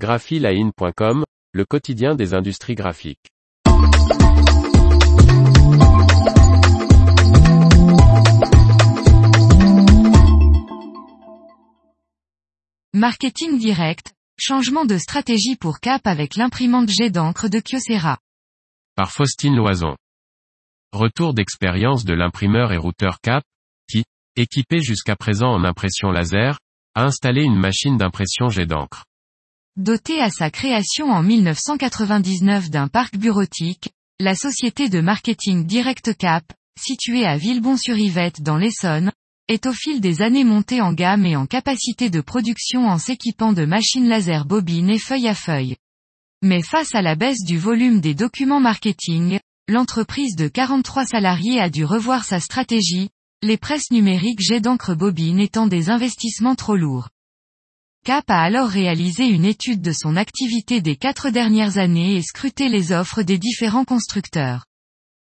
graphiline.com, le quotidien des industries graphiques. Marketing direct, changement de stratégie pour Cap avec l'imprimante jet d'encre de Kyocera. Par Faustine Loison. Retour d'expérience de l'imprimeur et routeur Cap, qui, équipé jusqu'à présent en impression laser, a installé une machine d'impression jet d'encre. Dotée à sa création en 1999 d'un parc bureautique, la société de marketing Direct Cap, située à Villebon-sur-Yvette dans l'Essonne, est au fil des années montée en gamme et en capacité de production en s'équipant de machines laser bobines et feuille à feuille. Mais face à la baisse du volume des documents marketing, l'entreprise de 43 salariés a dû revoir sa stratégie, les presses numériques jet d'encre bobine étant des investissements trop lourds. Cap a alors réalisé une étude de son activité des quatre dernières années et scruté les offres des différents constructeurs.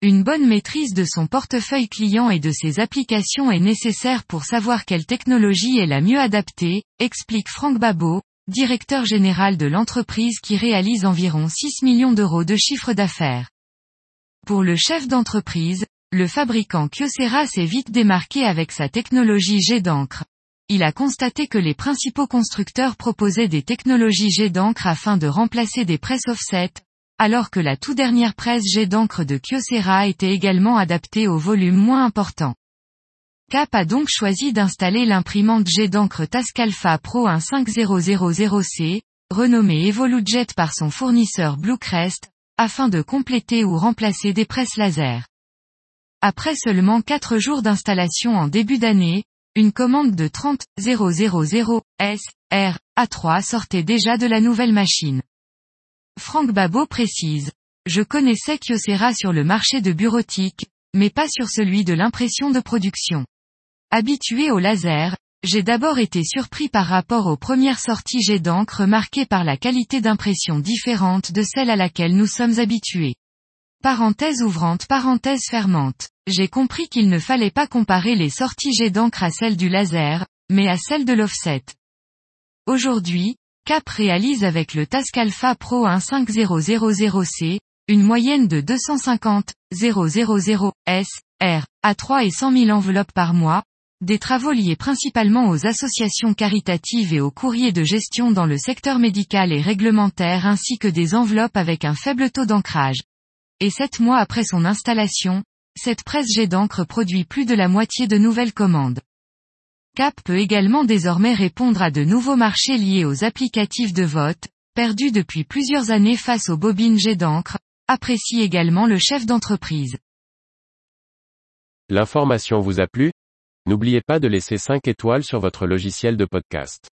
Une bonne maîtrise de son portefeuille client et de ses applications est nécessaire pour savoir quelle technologie est la mieux adaptée, explique Franck Babot, directeur général de l'entreprise qui réalise environ 6 millions d'euros de chiffre d'affaires. Pour le chef d'entreprise, le fabricant Kyocera s'est vite démarqué avec sa technologie jet d'encre. Il a constaté que les principaux constructeurs proposaient des technologies jet d'encre afin de remplacer des presses offset, alors que la tout dernière presse jet d'encre de Kyocera était également adaptée au volume moins important. Cap a donc choisi d'installer l'imprimante jet d'encre Tascalfa Pro 15000C, renommée EvoluJet par son fournisseur Bluecrest, afin de compléter ou remplacer des presses laser. Après seulement 4 jours d'installation en début d'année, une commande de 30 000 S, R, A3 sortait déjà de la nouvelle machine. Franck Babot précise. Je connaissais Kyocera sur le marché de bureautique, mais pas sur celui de l'impression de production. Habitué au laser, j'ai d'abord été surpris par rapport aux premières sorties jet d'encre marquées par la qualité d'impression différente de celle à laquelle nous sommes habitués. Parenthèse ouvrante parenthèse fermante. J'ai compris qu'il ne fallait pas comparer les sorties jet d'encre à celles du laser, mais à celles de l'offset. Aujourd'hui, Cap réalise avec le Tascalfa Pro 15000C, une moyenne de 250 000 S, R, à 3 et 100 000 enveloppes par mois, des travaux liés principalement aux associations caritatives et aux courriers de gestion dans le secteur médical et réglementaire ainsi que des enveloppes avec un faible taux d'ancrage. Et sept mois après son installation, cette presse jet d'encre produit plus de la moitié de nouvelles commandes. Cap peut également désormais répondre à de nouveaux marchés liés aux applicatifs de vote, perdus depuis plusieurs années face aux bobines jet d'encre, apprécie également le chef d'entreprise. L'information vous a plu? N'oubliez pas de laisser 5 étoiles sur votre logiciel de podcast.